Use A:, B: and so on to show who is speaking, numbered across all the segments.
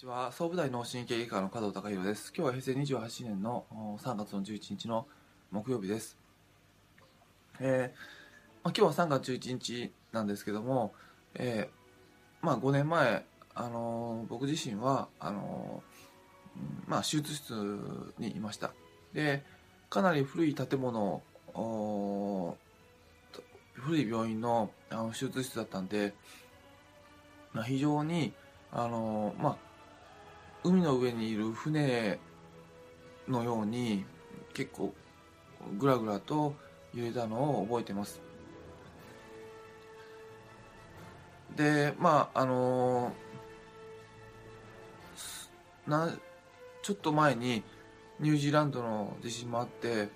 A: ちは。総武大脳神経外科の加藤隆弘です。今日は平成28年の3月の11日の木曜日です、えーまあ、今日は3月11日なんですけども、えーまあ、5年前、あのー、僕自身はあのー、まあ、手術室にいました。でかなり古い建物古い病院のあの手術室だったんで、まあ、非常にあのまあ海の上にいる船のように結構ぐらぐらと揺れたのを覚えてます。でまああのなちょっと前にニュージーランドの地震もあって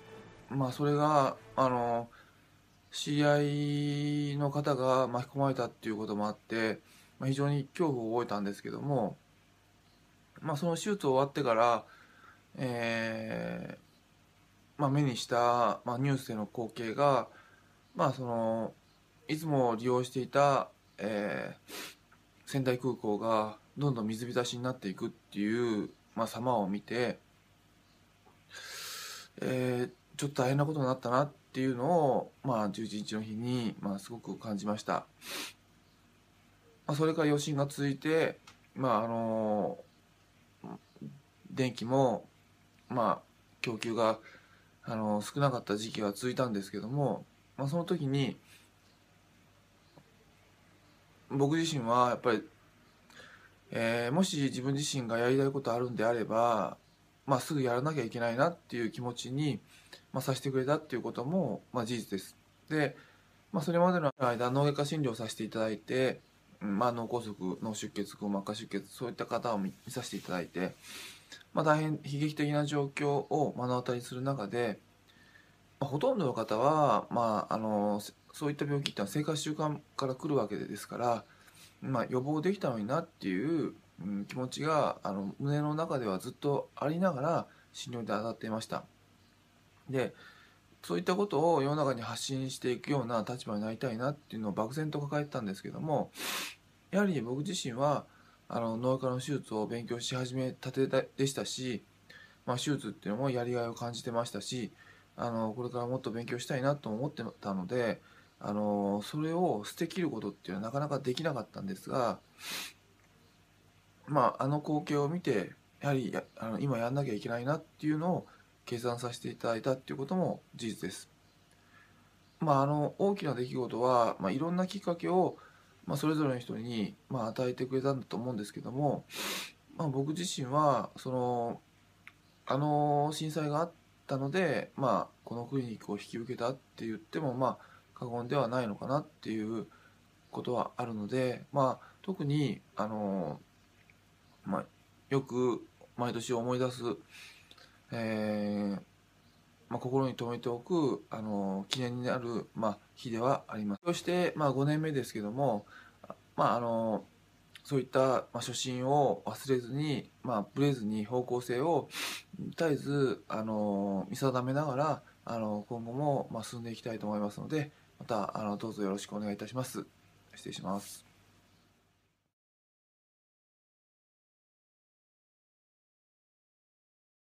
A: まあそれがあの知り合いの方が巻き込まれたっていうこともあって、まあ、非常に恐怖を覚えたんですけどもまあ、その手術終わってから、えーまあ、目にした、まあ、ニュースでの光景が、まあ、そのいつも利用していた、えー、仙台空港がどんどん水浸しになっていくっていう、まあ、様を見て、えー、ちょっと大変なことになったなっていうのを、まあ、11日の日に、まあ、すごく感じました。まあ、それから余震が続いて、まああの電気もまあ供給があの少なかった時期が続いたんですけども、まあ、その時に僕自身はやっぱり、えー、もし自分自身がやりたいことあるんであれば、まあ、すぐやらなきゃいけないなっていう気持ちに、まあ、させてくれたっていうことも、まあ、事実です。で、まあ、それまでの間脳外科診療させていただいて、まあ、脳梗塞脳出血硬膜下出血そういった方を見させていただいて、まあ、大変悲劇的な状況を目の当たりする中で、まあ、ほとんどの方は、まあ、あのそういった病気っていうのは生活習慣から来るわけですから、まあ、予防できたのになっていう、うん、気持ちがあの胸の中ではずっとありながら診療で当たっていました。でそういったことを世の中に発信していくような立場になりたいなっていうのを漠然と抱えてたんですけどもやはり僕自身はあの脳科の手術を勉強し始めたてでしたし、まあ、手術っていうのもやりがいを感じてましたしあのこれからもっと勉強したいなと思ってたのであのそれを捨てきることっていうのはなかなかできなかったんですが、まあ、あの光景を見てやはりやあの今やんなきゃいけないなっていうのを計算させていただいたっていうことも事実です。まあ、あの大きな出来事は、まあ、いろんなきっかけをまあ、それぞれの人に、まあ、与えてくれたんだと思うんですけども、まあ、僕自身はそのあの震災があったので、まあ、このクリニックを引き受けたって言ってもまあ過言ではないのかなっていうことはあるので、まあ、特にあの、まあ、よく毎年思い出す、えーまあ、心に留めておくあの記念になる、まあ、日ではあります。そして、まあ、5年目ですけども、まあ、あのそういった、まあ、初心を忘れずに、まあ、ブレずに方向性を絶えずあの見定めながらあの今後も、まあ、進んでいきたいと思いますのでまたあのどうぞよろしくお願いいたします。失礼します。